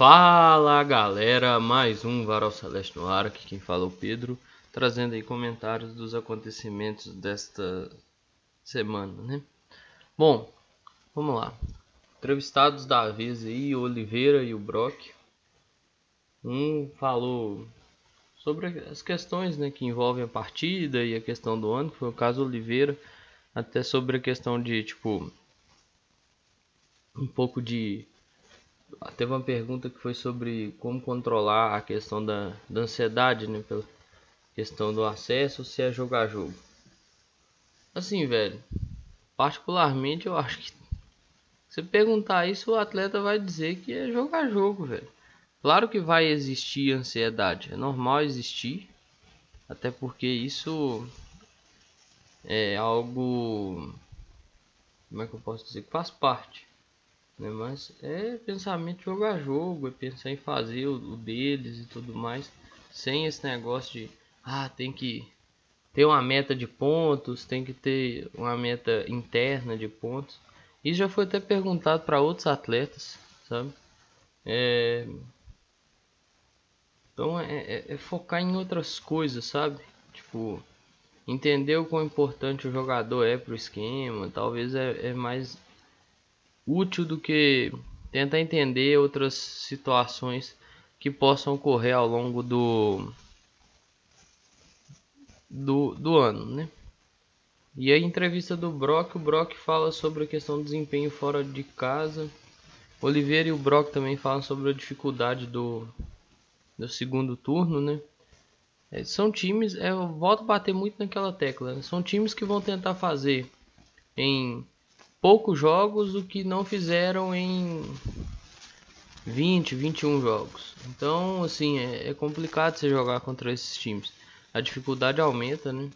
Fala galera, mais um Varal Celeste no ar, aqui quem fala é o Pedro, trazendo aí comentários dos acontecimentos desta semana, né? Bom, vamos lá. Entrevistados da vez aí, Oliveira e o Brock. Um falou sobre as questões né, que envolvem a partida e a questão do ano, que foi o caso Oliveira, até sobre a questão de, tipo, um pouco de teve uma pergunta que foi sobre como controlar a questão da, da ansiedade, né? Pela questão do acesso, se é jogar jogo. Assim, velho, particularmente eu acho que se perguntar isso, o atleta vai dizer que é jogar jogo, velho. Claro que vai existir ansiedade, é normal existir, até porque isso é algo, como é que eu posso dizer, que faz parte né? Mas é pensamento jogar jogo, é pensar em fazer o, o deles e tudo mais, sem esse negócio de ah, tem que ter uma meta de pontos, tem que ter uma meta interna de pontos. Isso já foi até perguntado para outros atletas, sabe? É... Então é, é, é, focar em outras coisas, sabe? Tipo, entender o quão importante o jogador é pro esquema. Talvez é, é mais útil do que tentar entender outras situações que possam ocorrer ao longo do do, do ano, né? E a entrevista do Brock, o Brock fala sobre a questão do desempenho fora de casa. Oliveira e o Brock também falam sobre a dificuldade do, do segundo turno, né? É, são times, é, eu volto a bater muito naquela tecla, né? são times que vão tentar fazer em poucos jogos do que não fizeram em 20, 21 jogos. Então, assim, é, é complicado você jogar contra esses times. A dificuldade aumenta, né?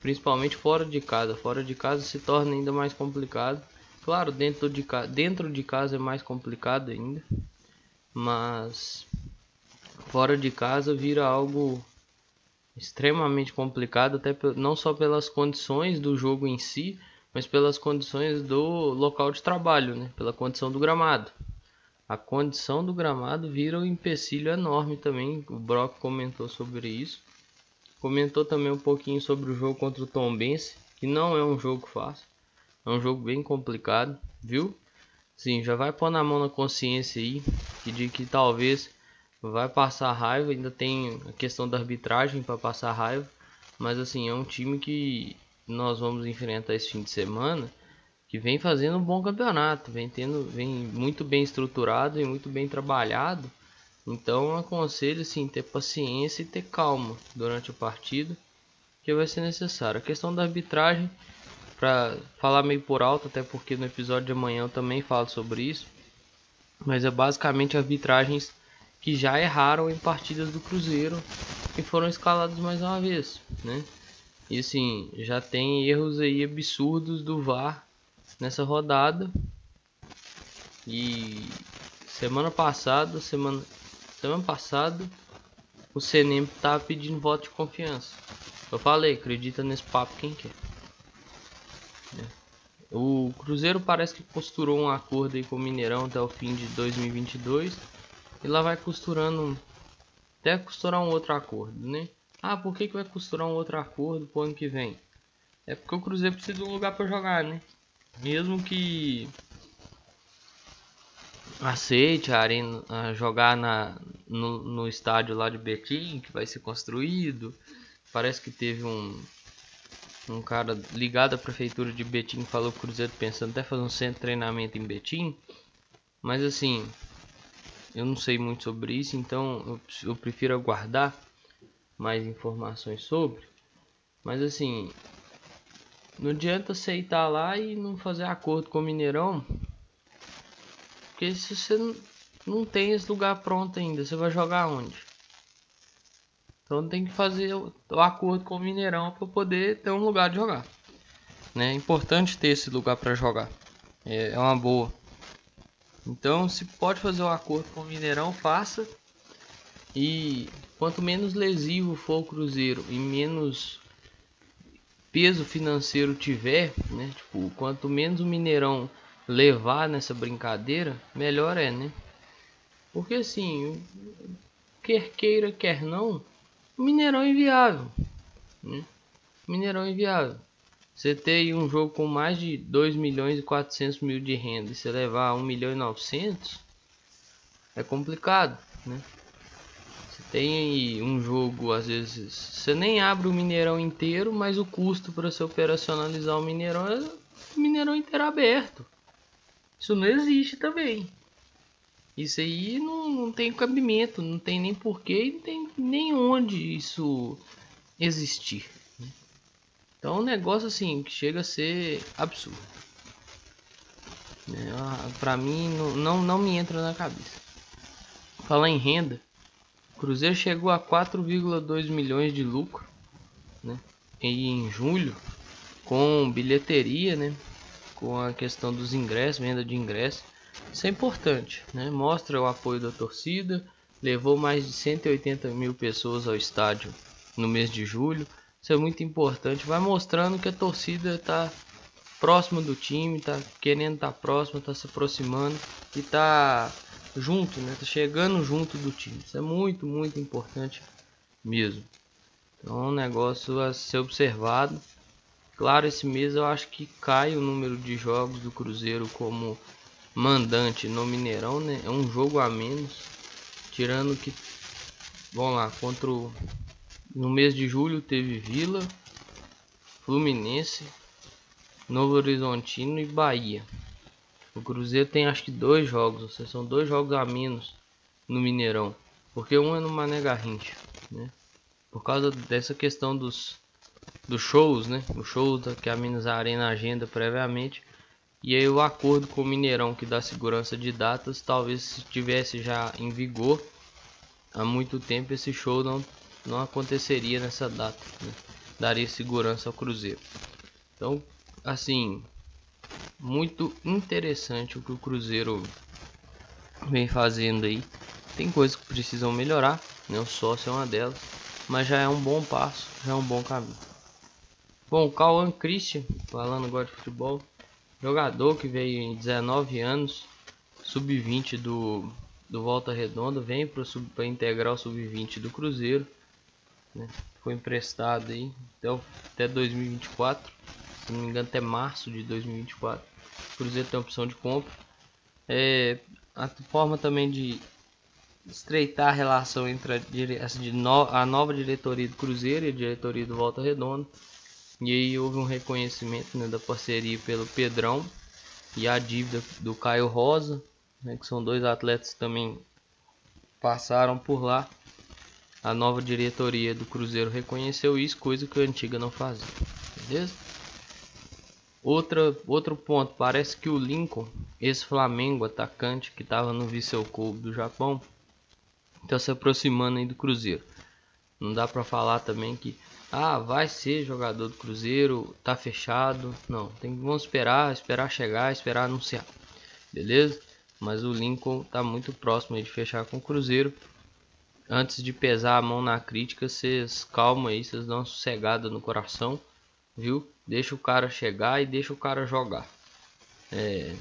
Principalmente fora de casa. Fora de casa se torna ainda mais complicado. Claro, dentro de, dentro de casa é mais complicado ainda. Mas fora de casa vira algo extremamente complicado, até não só pelas condições do jogo em si, mas pelas condições do local de trabalho, né? pela condição do gramado. A condição do gramado vira um empecilho enorme também. O Brock comentou sobre isso. Comentou também um pouquinho sobre o jogo contra o Tom Bense, que não é um jogo fácil. É um jogo bem complicado, viu? Sim, já vai pôr na mão na consciência aí, que de que talvez vai passar raiva, ainda tem a questão da arbitragem para passar raiva, mas assim, é um time que nós vamos enfrentar esse fim de semana, que vem fazendo um bom campeonato, vem tendo, vem muito bem estruturado e muito bem trabalhado. Então aconselho assim ter paciência e ter calma durante a partida, que vai ser necessário. A questão da arbitragem, para falar meio por alto, até porque no episódio de amanhã eu também falo sobre isso, mas é basicamente arbitragens que já erraram em partidas do Cruzeiro e foram escalados mais uma vez, né? E assim, já tem erros aí absurdos do VAR nessa rodada. E semana passada, semana, semana passada, o CNM tá pedindo voto de confiança. Eu falei, acredita nesse papo quem quer. O Cruzeiro parece que costurou um acordo aí com o Mineirão até o fim de 2022 e lá vai costurando até costurar um outro acordo, né? Ah, por que, que vai costurar um outro acordo pro ano que vem? É porque o Cruzeiro precisa de um lugar para jogar, né? Mesmo que aceite a arena jogar na, no, no estádio lá de Betim, que vai ser construído. Parece que teve um, um cara ligado à prefeitura de Betim falou que o Cruzeiro pensando até fazer um centro de treinamento em Betim. Mas assim, eu não sei muito sobre isso, então eu, eu prefiro aguardar mais informações sobre. Mas assim, não adianta aceitar lá e não fazer acordo com o Mineirão. Porque se você não, tem esse lugar pronto ainda, você vai jogar onde? Então tem que fazer o, o acordo com o Mineirão para poder ter um lugar de jogar. Né? É importante ter esse lugar para jogar. É, é uma boa. Então se pode fazer o um acordo com o Mineirão, faça. E quanto menos lesivo for o Cruzeiro e menos peso financeiro tiver, né? Tipo, quanto menos o Mineirão levar nessa brincadeira, melhor é, né? Porque assim, quer queira, quer não, o Mineirão é inviável. Né? Mineirão é inviável. Você tem um jogo com mais de 2 milhões e 400 mil de renda e você levar 1 milhão e 900 é complicado, né? Você tem um jogo, às vezes, você nem abre o Mineirão inteiro, mas o custo para você operacionalizar o Mineirão é o Mineirão inteiro aberto. Isso não existe também. Isso aí não, não tem cabimento, não tem nem porquê, não tem nem onde isso existir. Né? Então é um negócio assim que chega a ser absurdo. É, ah, pra mim não, não, não me entra na cabeça. Falar em renda, Cruzeiro chegou a 4,2 milhões de lucro né, em julho com bilheteria, né, com a questão dos ingressos, venda de ingressos. Isso é importante, né? Mostra o apoio da torcida. Levou mais de 180 mil pessoas ao estádio no mês de julho. Isso é muito importante. Vai mostrando que a torcida está próxima do time, está querendo estar tá próximo, está se aproximando e está junto, né? Tá chegando junto do time. Isso é muito, muito importante mesmo. Então, é um negócio a ser observado. Claro, esse mês eu acho que cai o número de jogos do Cruzeiro como mandante no Mineirão, né? É um jogo a menos. Tirando que, vamos lá, contra o, no mês de julho teve Vila, Fluminense, Novo Horizontino e Bahia. O Cruzeiro tem acho que dois jogos, ou seja, são dois jogos a menos no Mineirão, porque um é no Mané Garrincha, né? Por causa dessa questão dos dos shows, né? O show que a Minas Arena agenda previamente. E aí o acordo com o Mineirão que dá segurança de datas, talvez estivesse já em vigor há muito tempo esse show não não aconteceria nessa data, né? daria segurança ao Cruzeiro. Então, assim, muito interessante o que o Cruzeiro vem fazendo aí. Tem coisas que precisam melhorar, né? O sócio é uma delas, mas já é um bom passo, já é um bom caminho. Bom, Cauã Christian, falando agora de futebol, jogador que veio em 19 anos, sub-20 do, do Volta Redonda, vem para integrar o sub-20 do Cruzeiro, né? foi emprestado aí até, até 2024, se não me engano até março de 2024. O Cruzeiro tem opção de compra. É, a forma também de estreitar a relação entre a, a nova diretoria do Cruzeiro e a diretoria do Volta Redonda e aí houve um reconhecimento né, da parceria pelo Pedrão e a dívida do Caio Rosa, né, que são dois atletas que também passaram por lá. A nova diretoria do Cruzeiro reconheceu isso, coisa que a antiga não fazia. Beleza? Outra, outro ponto, parece que o Lincoln, esse Flamengo atacante que estava no Vissel Kobe do Japão, está se aproximando aí do Cruzeiro. Não dá para falar também que ah, vai ser jogador do Cruzeiro, tá fechado. Não, tem que vamos esperar, esperar chegar, esperar anunciar. Beleza? Mas o Lincoln tá muito próximo de fechar com o Cruzeiro. Antes de pesar a mão na crítica, vocês calma aí, vocês dão uma sossegada no coração, viu? Deixa o cara chegar e deixa o cara jogar. É,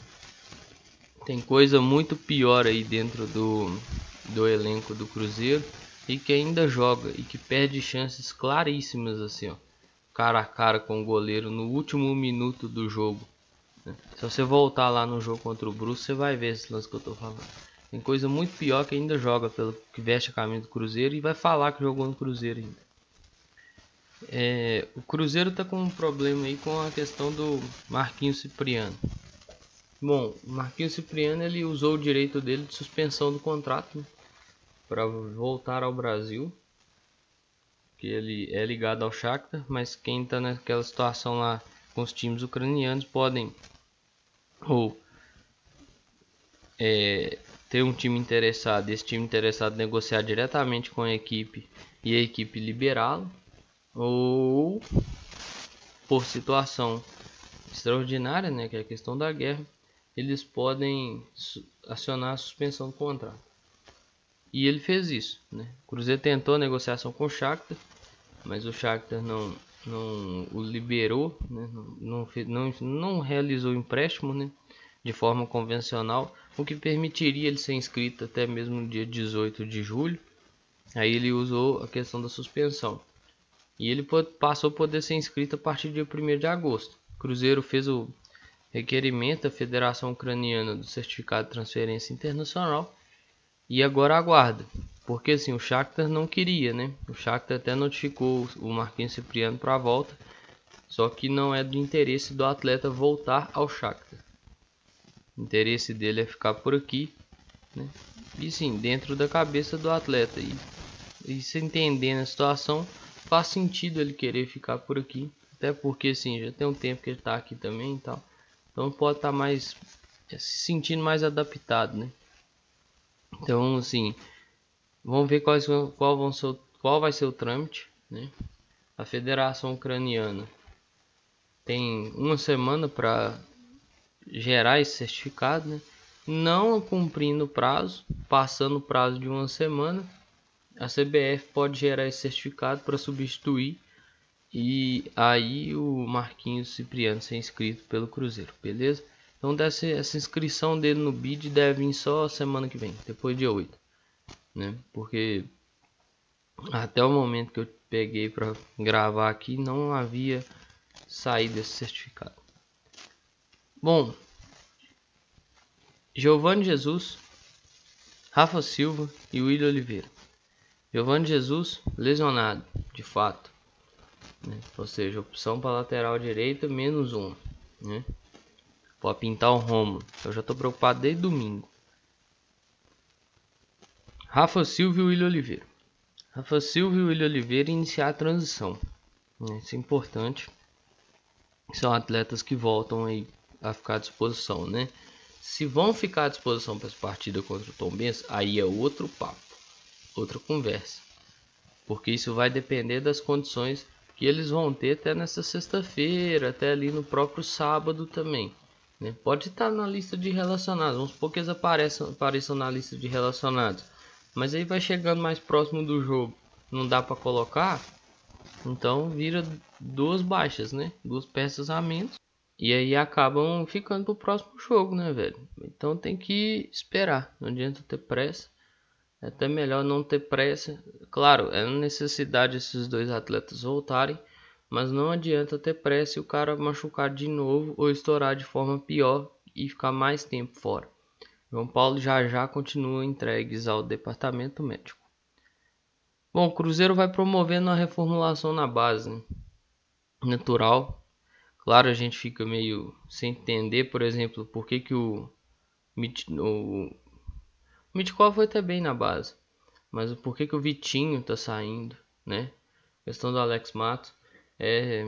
tem coisa muito pior aí dentro do, do elenco do Cruzeiro e que ainda joga e que perde chances claríssimas assim, ó, cara a cara com o goleiro no último minuto do jogo. Né? Se você voltar lá no jogo contra o Bruce, você vai ver esse lance que eu tô falando. Tem coisa muito pior que ainda joga pelo que veste a camisa do Cruzeiro e vai falar que jogou no Cruzeiro ainda. É, o Cruzeiro tá com um problema aí com a questão do Marquinhos Cipriano. Bom, o Marquinhos Cipriano ele usou o direito dele de suspensão do contrato. Né? para voltar ao Brasil, que ele é ligado ao Shakhtar, mas quem está naquela situação lá com os times ucranianos podem ou é, ter um time interessado, esse time interessado negociar diretamente com a equipe e a equipe liberá-lo, ou por situação extraordinária, né, que é a questão da guerra, eles podem acionar a suspensão do contrato. E ele fez isso. Né? O Cruzeiro tentou a negociação com o Shakhtar, mas o Shakhtar não, não o liberou, né? não, não, não realizou o empréstimo. Né? de forma convencional, o que permitiria ele ser inscrito até mesmo no dia 18 de julho. Aí ele usou a questão da suspensão. E ele passou a poder ser inscrito a partir dia 1 de agosto. O Cruzeiro fez o requerimento da Federação Ucraniana do Certificado de Transferência Internacional e agora aguarda. Porque assim, o Shakhtar não queria, né? O Shakhtar até notificou o Marquinhos Cipriano para a volta, só que não é do interesse do atleta voltar ao Shakhtar. O interesse dele é ficar por aqui, né? E sim, dentro da cabeça do atleta. E, e se entendendo a situação, faz sentido ele querer ficar por aqui. Até porque assim, já tem um tempo que ele está aqui também e tal. Então pode estar tá mais se sentindo mais adaptado, né? Então, assim, vamos ver quais, qual, vão ser, qual vai ser o trâmite, né? A Federação Ucraniana tem uma semana para gerar esse certificado, né? Não cumprindo o prazo, passando o prazo de uma semana, a CBF pode gerar esse certificado para substituir e aí o Marquinhos Cipriano ser inscrito pelo Cruzeiro, beleza? Então dessa, essa inscrição dele no bid deve vir só semana que vem, depois de 8. Né? Porque até o momento que eu peguei para gravar aqui não havia saído esse certificado. Bom, Giovanni Jesus, Rafa Silva e William Oliveira. Giovanni Jesus lesionado, de fato. Né? Ou seja, opção para lateral direita menos um. Né? Pode pintar o Romulo. Eu já estou preocupado desde domingo. Rafa Silva e William Oliveira. Rafa Silva e William Oliveira iniciar a transição. Isso é importante. São atletas que voltam aí a ficar à disposição, né? Se vão ficar à disposição para essa partida contra o Tom Benz, aí é outro papo, outra conversa. Porque isso vai depender das condições que eles vão ter até nessa sexta-feira, até ali no próprio sábado também. Né? Pode estar na lista de relacionados, vamos supor que eles apareçam, apareçam na lista de relacionados. Mas aí vai chegando mais próximo do jogo, não dá para colocar, então vira duas baixas, né? Duas peças a menos. E aí acabam ficando pro próximo jogo, né, velho? Então tem que esperar, não adianta ter pressa. É até melhor não ter pressa. Claro, é necessidade esses dois atletas voltarem mas não adianta ter pressa e o cara machucar de novo ou estourar de forma pior e ficar mais tempo fora. João Paulo já já continua entregues ao departamento médico. Bom, o Cruzeiro vai promovendo a reformulação na base, né? natural. Claro, a gente fica meio sem entender, por exemplo, por que, que o, o, o foi até bem na base, mas por que, que o Vitinho tá saindo, né? questão do Alex Matos. É,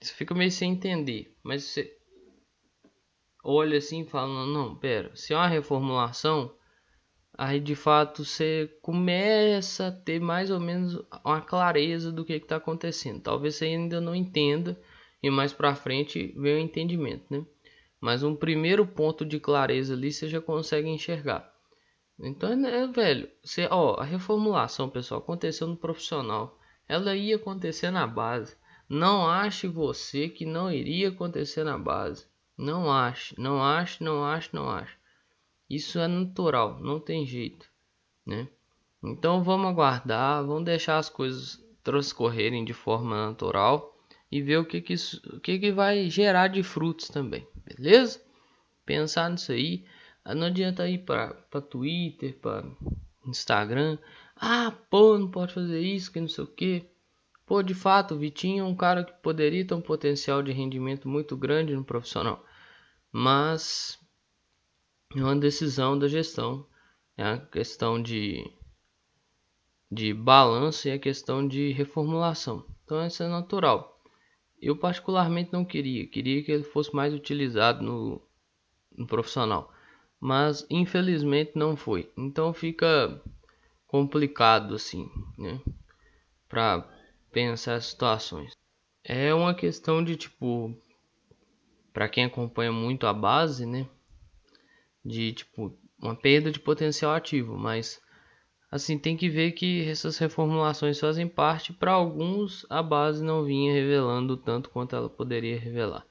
você fica meio sem entender, mas você olha assim e fala: não, não, pera, se é uma reformulação, aí de fato você começa a ter mais ou menos uma clareza do que está acontecendo. Talvez você ainda não entenda e mais para frente venha o entendimento, né? Mas um primeiro ponto de clareza ali você já consegue enxergar. Então, né, velho, você, ó, a reformulação, pessoal, aconteceu no profissional. Ela ia acontecer na base. Não ache você que não iria acontecer na base. Não ache, não ache, não ache, não ache. Isso é natural, não tem jeito, né? Então vamos aguardar, vamos deixar as coisas transcorrerem de forma natural e ver o que que, isso, o que, que vai gerar de frutos também, beleza? Pensar nisso aí. Não adianta ir para Twitter, para Instagram. Ah, pô, não pode fazer isso, que não sei o que. Pô, de fato, o Vitinho é um cara que poderia ter um potencial de rendimento muito grande no profissional, mas é uma decisão da gestão, é a questão de, de balanço e a questão de reformulação. Então, isso é natural. Eu, particularmente, não queria, queria que ele fosse mais utilizado no, no profissional, mas infelizmente não foi. Então, fica complicado assim, né? Para pensar as situações. É uma questão de tipo para quem acompanha muito a base, né? De tipo uma perda de potencial ativo, mas assim tem que ver que essas reformulações fazem parte para alguns a base não vinha revelando tanto quanto ela poderia revelar.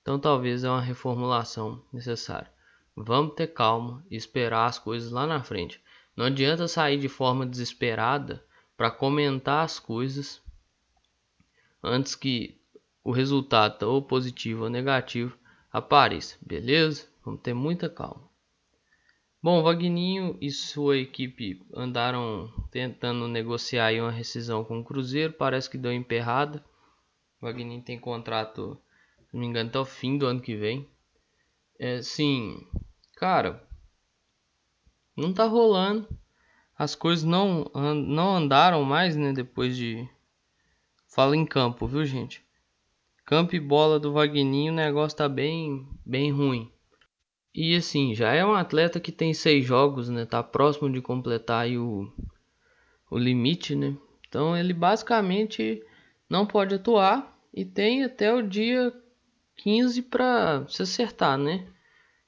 Então talvez é uma reformulação necessária. Vamos ter calma e esperar as coisas lá na frente. Não adianta sair de forma desesperada para comentar as coisas antes que o resultado ou positivo ou negativo apareça, beleza? Vamos ter muita calma. Bom, Vagninho e sua equipe andaram tentando negociar uma rescisão com o Cruzeiro, parece que deu emperrada. Vagninho tem contrato, se não me engano, até o fim do ano que vem. É, sim, cara, não tá rolando. As coisas não, não andaram mais, né, depois de... Fala em campo, viu, gente? Campo e bola do Vagninho, o negócio tá bem, bem ruim. E assim, já é um atleta que tem seis jogos, né? Tá próximo de completar o, o limite, né? Então ele basicamente não pode atuar e tem até o dia 15 para se acertar, né?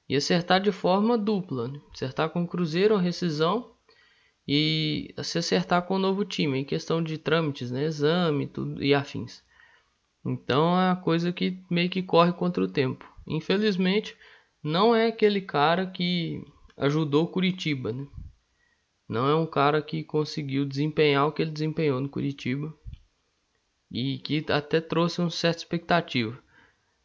E acertar de forma dupla, né? acertar com o Cruzeiro, a rescisão e se acertar com o novo time, em questão de trâmites, né? Exame tudo, e afins. Então é uma coisa que meio que corre contra o tempo. Infelizmente, não é aquele cara que ajudou Curitiba, né? Não é um cara que conseguiu desempenhar o que ele desempenhou no Curitiba e que até trouxe uma certa expectativa.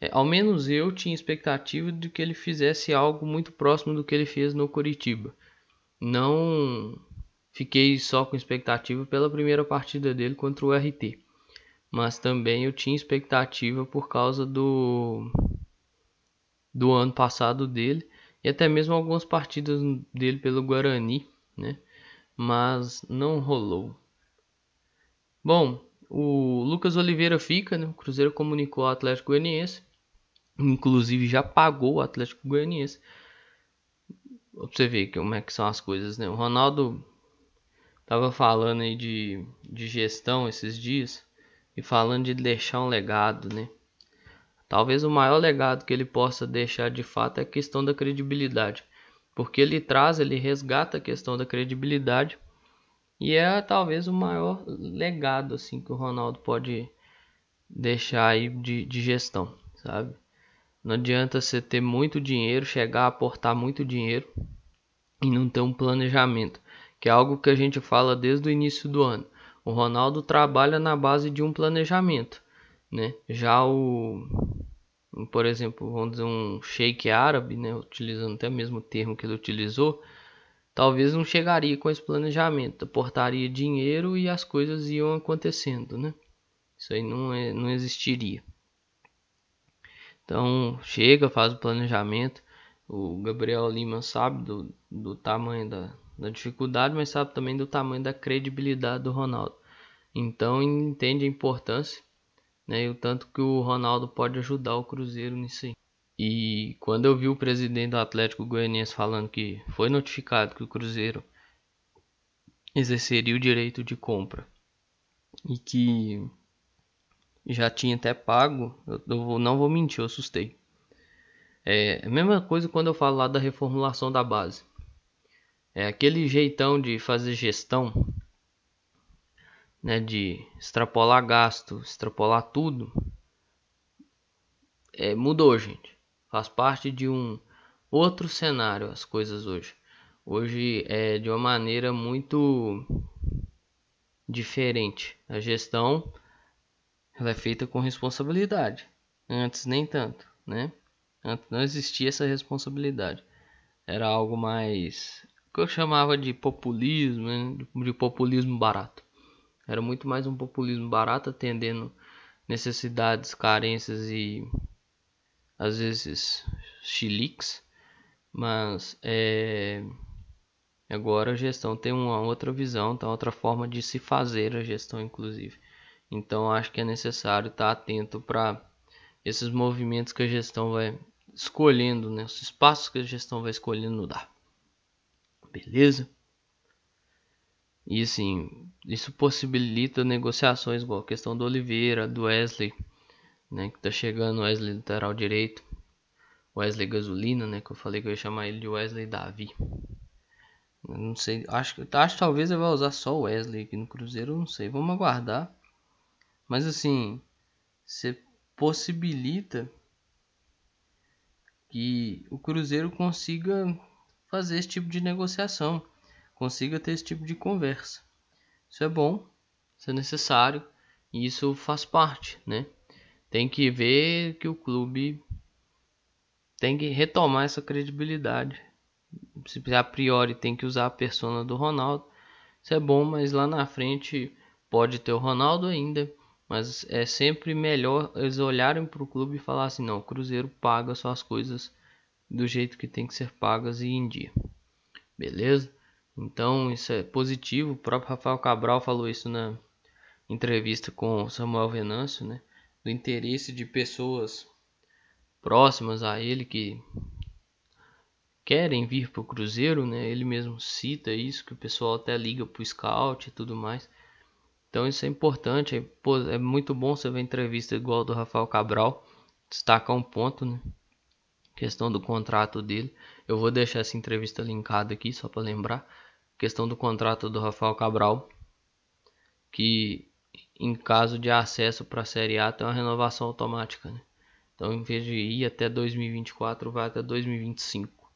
É, ao menos eu tinha expectativa de que ele fizesse algo muito próximo do que ele fez no Curitiba. Não fiquei só com expectativa pela primeira partida dele contra o RT, mas também eu tinha expectativa por causa do do ano passado dele e até mesmo algumas partidas dele pelo Guarani, né? Mas não rolou. Bom, o Lucas Oliveira fica, né? O Cruzeiro comunicou ao Atlético Goianiense, inclusive já pagou o Atlético Goianiense. Pra você ver como é que são as coisas, né? O Ronaldo tava falando aí de, de gestão esses dias e falando de deixar um legado, né? Talvez o maior legado que ele possa deixar de fato é a questão da credibilidade, porque ele traz, ele resgata a questão da credibilidade e é talvez o maior legado assim que o Ronaldo pode deixar aí de, de gestão, sabe? Não adianta você ter muito dinheiro, chegar a aportar muito dinheiro e não ter um planejamento, que é algo que a gente fala desde o início do ano. O Ronaldo trabalha na base de um planejamento, né? Já o por exemplo, vamos dizer um sheik árabe, né, utilizando até mesmo o termo que ele utilizou, talvez não chegaria com esse planejamento, aportaria dinheiro e as coisas iam acontecendo, né? Isso aí não, é, não existiria. Então, chega, faz o planejamento. O Gabriel Lima sabe do, do tamanho da, da dificuldade, mas sabe também do tamanho da credibilidade do Ronaldo. Então, entende a importância né? E o tanto que o Ronaldo pode ajudar o Cruzeiro nisso aí. E quando eu vi o presidente do Atlético Goianiense falando que foi notificado que o Cruzeiro exerceria o direito de compra e que já tinha até pago, eu não vou mentir, eu assustei. É a mesma coisa quando eu falo lá da reformulação da base. É aquele jeitão de fazer gestão né, de extrapolar gasto, extrapolar tudo, é, mudou, gente. Faz parte de um outro cenário as coisas hoje. Hoje é de uma maneira muito diferente. A gestão ela é feita com responsabilidade. Antes nem tanto, né? Antes não existia essa responsabilidade. Era algo mais que eu chamava de populismo, né? de populismo barato. Era muito mais um populismo barato atendendo necessidades, carências e às vezes chiliques, mas é, agora a gestão tem uma outra visão, tem outra forma de se fazer a gestão, inclusive. Então acho que é necessário estar atento para esses movimentos que a gestão vai escolhendo, né? os espaços que a gestão vai escolhendo dar. Beleza? E assim, isso possibilita negociações, igual a questão do Oliveira, do Wesley, né, que tá chegando Wesley lateral direito. Wesley Gasolina, né, que eu falei que eu ia chamar ele de Wesley Davi. Eu não sei, acho que acho talvez ele vai usar só o Wesley aqui no Cruzeiro, não sei, vamos aguardar. Mas assim, você possibilita que o Cruzeiro consiga fazer esse tipo de negociação, consiga ter esse tipo de conversa. Isso é bom, isso é necessário e isso faz parte, né? Tem que ver que o clube tem que retomar essa credibilidade. Se a priori tem que usar a persona do Ronaldo, isso é bom, mas lá na frente pode ter o Ronaldo ainda, mas é sempre melhor eles olharem para o clube e falar assim, não, o Cruzeiro paga suas coisas do jeito que tem que ser pagas e em dia. Beleza? Então isso é positivo. O próprio Rafael Cabral falou isso na entrevista com Samuel Venâncio, né? Do interesse de pessoas próximas a ele que querem vir para o Cruzeiro, né? Ele mesmo cita isso, que o pessoal até liga para o scout e tudo mais. Então isso é importante, é, pô, é muito bom você ver entrevista igual do Rafael Cabral, destacar um ponto, né? Questão do contrato dele. Eu vou deixar essa entrevista linkada aqui só para lembrar. Questão do contrato do Rafael Cabral, que em caso de acesso para a Série A tem uma renovação automática, né? Então, em vez de ir até 2024, vai até 2025.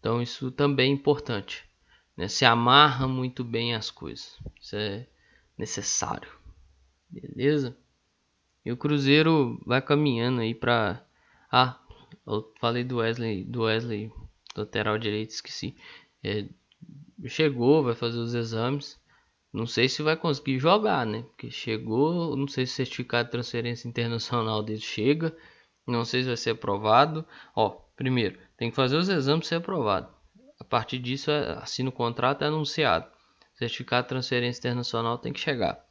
Então, isso também é importante. Né? Se amarra muito bem as coisas. Isso é necessário. Beleza? E o Cruzeiro vai caminhando aí para. Ah, eu falei do Wesley, do Wesley, lateral direito, esqueci. É, chegou, vai fazer os exames. Não sei se vai conseguir jogar, né? Porque chegou, não sei se o certificado de transferência internacional dele chega. Não sei se vai ser aprovado. Ó, primeiro, tem que fazer os exames ser aprovado. A partir disso, é, assina o contrato é anunciado. Certificado de transferência internacional tem que chegar.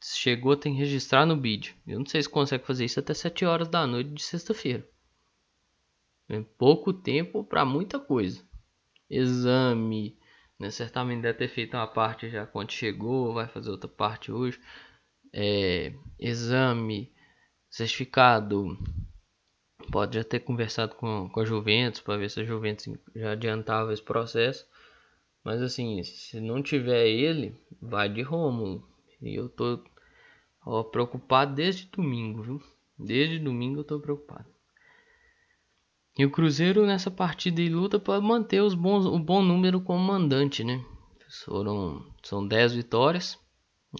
Se chegou, tem que registrar no BID. Eu não sei se consegue fazer isso até 7 horas da noite de sexta-feira. É pouco tempo para muita coisa. Exame, né? Certamente deve ter feito uma parte já quando chegou, vai fazer outra parte hoje. É, exame, certificado. Pode já ter conversado com, com a Juventus para ver se a Juventus já adiantava esse processo. Mas assim, se não tiver ele, vai de Rômulo. E eu tô ó, preocupado desde domingo, viu? Desde domingo eu tô preocupado. E o Cruzeiro nessa partida e luta para manter os bons, o bom número como mandante, né? Foram, são 10 vitórias.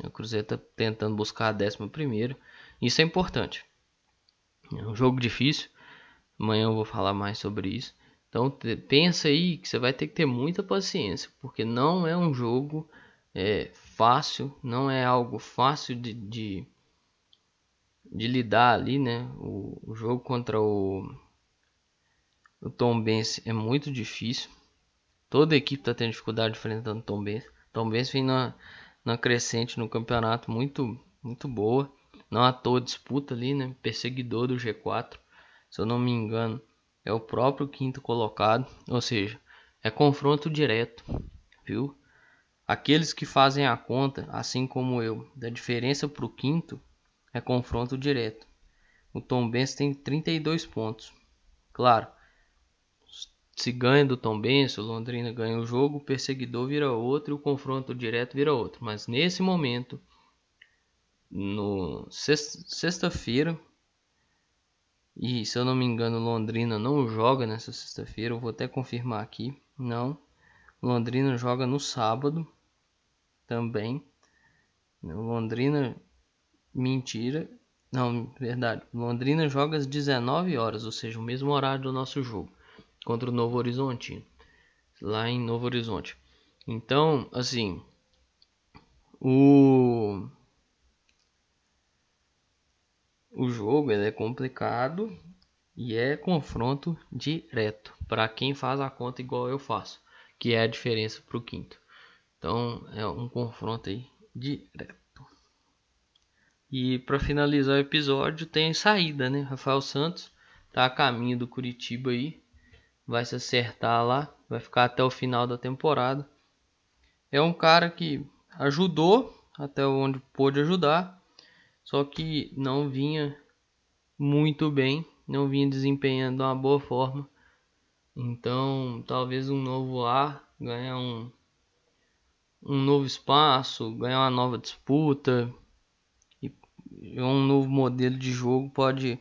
O Cruzeiro está tentando buscar a décima primeira. Isso é importante. É um jogo difícil. Amanhã eu vou falar mais sobre isso. Então pensa aí que você vai ter que ter muita paciência, porque não é um jogo é, fácil, não é algo fácil de, de, de lidar ali, né? O, o, jogo contra o, o Tom Benz é muito difícil. Toda a equipe está tendo dificuldade enfrentando o Tom Benz. Tom Benz vem na, na crescente no campeonato muito, muito boa. Não à toa disputa ali, né? Perseguidor do G4. Se eu não me engano, é o próprio quinto colocado. Ou seja, é confronto direto, viu? Aqueles que fazem a conta, assim como eu, da diferença para o quinto, é confronto direto. O Tom Benz tem 32 pontos. Claro, se ganha do Tom Benz, o Londrina ganha o jogo, o perseguidor vira outro e o confronto direto vira outro. Mas nesse momento, no sexta-feira. E se eu não me engano, Londrina não joga nessa sexta-feira. Eu vou até confirmar aqui. Não. Londrina joga no sábado também. Londrina mentira. Não, verdade. Londrina joga às 19 horas, ou seja, o mesmo horário do nosso jogo contra o Novo Horizonte, lá em Novo Horizonte. Então, assim, o o jogo é complicado e é confronto direto para quem faz a conta igual eu faço, que é a diferença para o quinto. Então é um confronto aí direto. E para finalizar o episódio tem saída, né? Rafael Santos tá a caminho do Curitiba aí, vai se acertar lá, vai ficar até o final da temporada. É um cara que ajudou até onde pôde ajudar, só que não vinha muito bem, não vinha desempenhando uma boa forma. Então, talvez um novo ar, ganhar um, um novo espaço, ganhar uma nova disputa e um novo modelo de jogo pode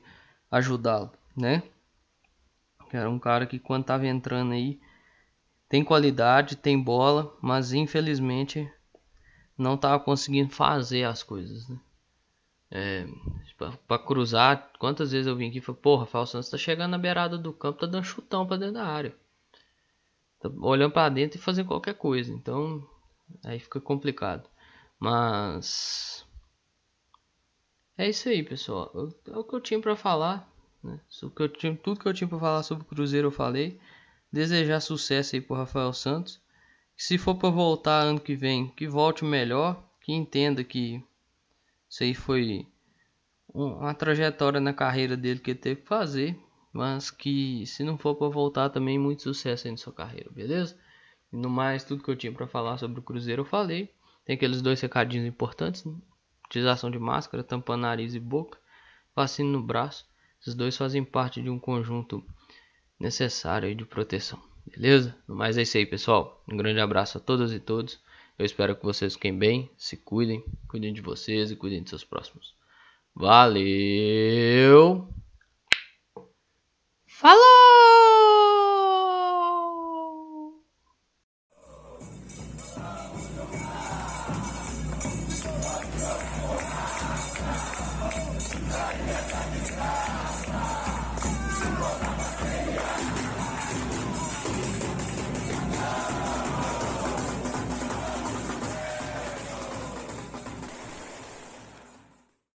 ajudá-lo, né? era um cara que quando tava entrando aí tem qualidade, tem bola, mas infelizmente não tava conseguindo fazer as coisas, né? É, para cruzar, quantas vezes eu vim aqui e falei, porra, Rafael Santos tá chegando na beirada do campo, tá dando chutão para dentro da área. Tá olhando para dentro e fazendo qualquer coisa. Então, aí fica complicado. Mas é isso aí, pessoal. É o que eu tinha para falar. Né? que eu tinha, tudo que eu tinha para falar sobre o Cruzeiro eu falei. Desejar sucesso aí pro Rafael Santos. Se for para voltar ano que vem, que volte melhor. Que entenda que isso aí foi uma trajetória na carreira dele que ele teve que fazer. Mas que se não for para voltar também, muito sucesso aí na sua carreira, beleza? E no mais, tudo que eu tinha para falar sobre o Cruzeiro eu falei. Tem aqueles dois recadinhos importantes. Né? Utilização de máscara, tampando nariz e boca, vacina no braço. Esses dois fazem parte de um conjunto necessário de proteção. Beleza? No mais é isso aí, pessoal. Um grande abraço a todas e todos. Eu espero que vocês fiquem bem, se cuidem, cuidem de vocês e cuidem de seus próximos. Valeu! Falou!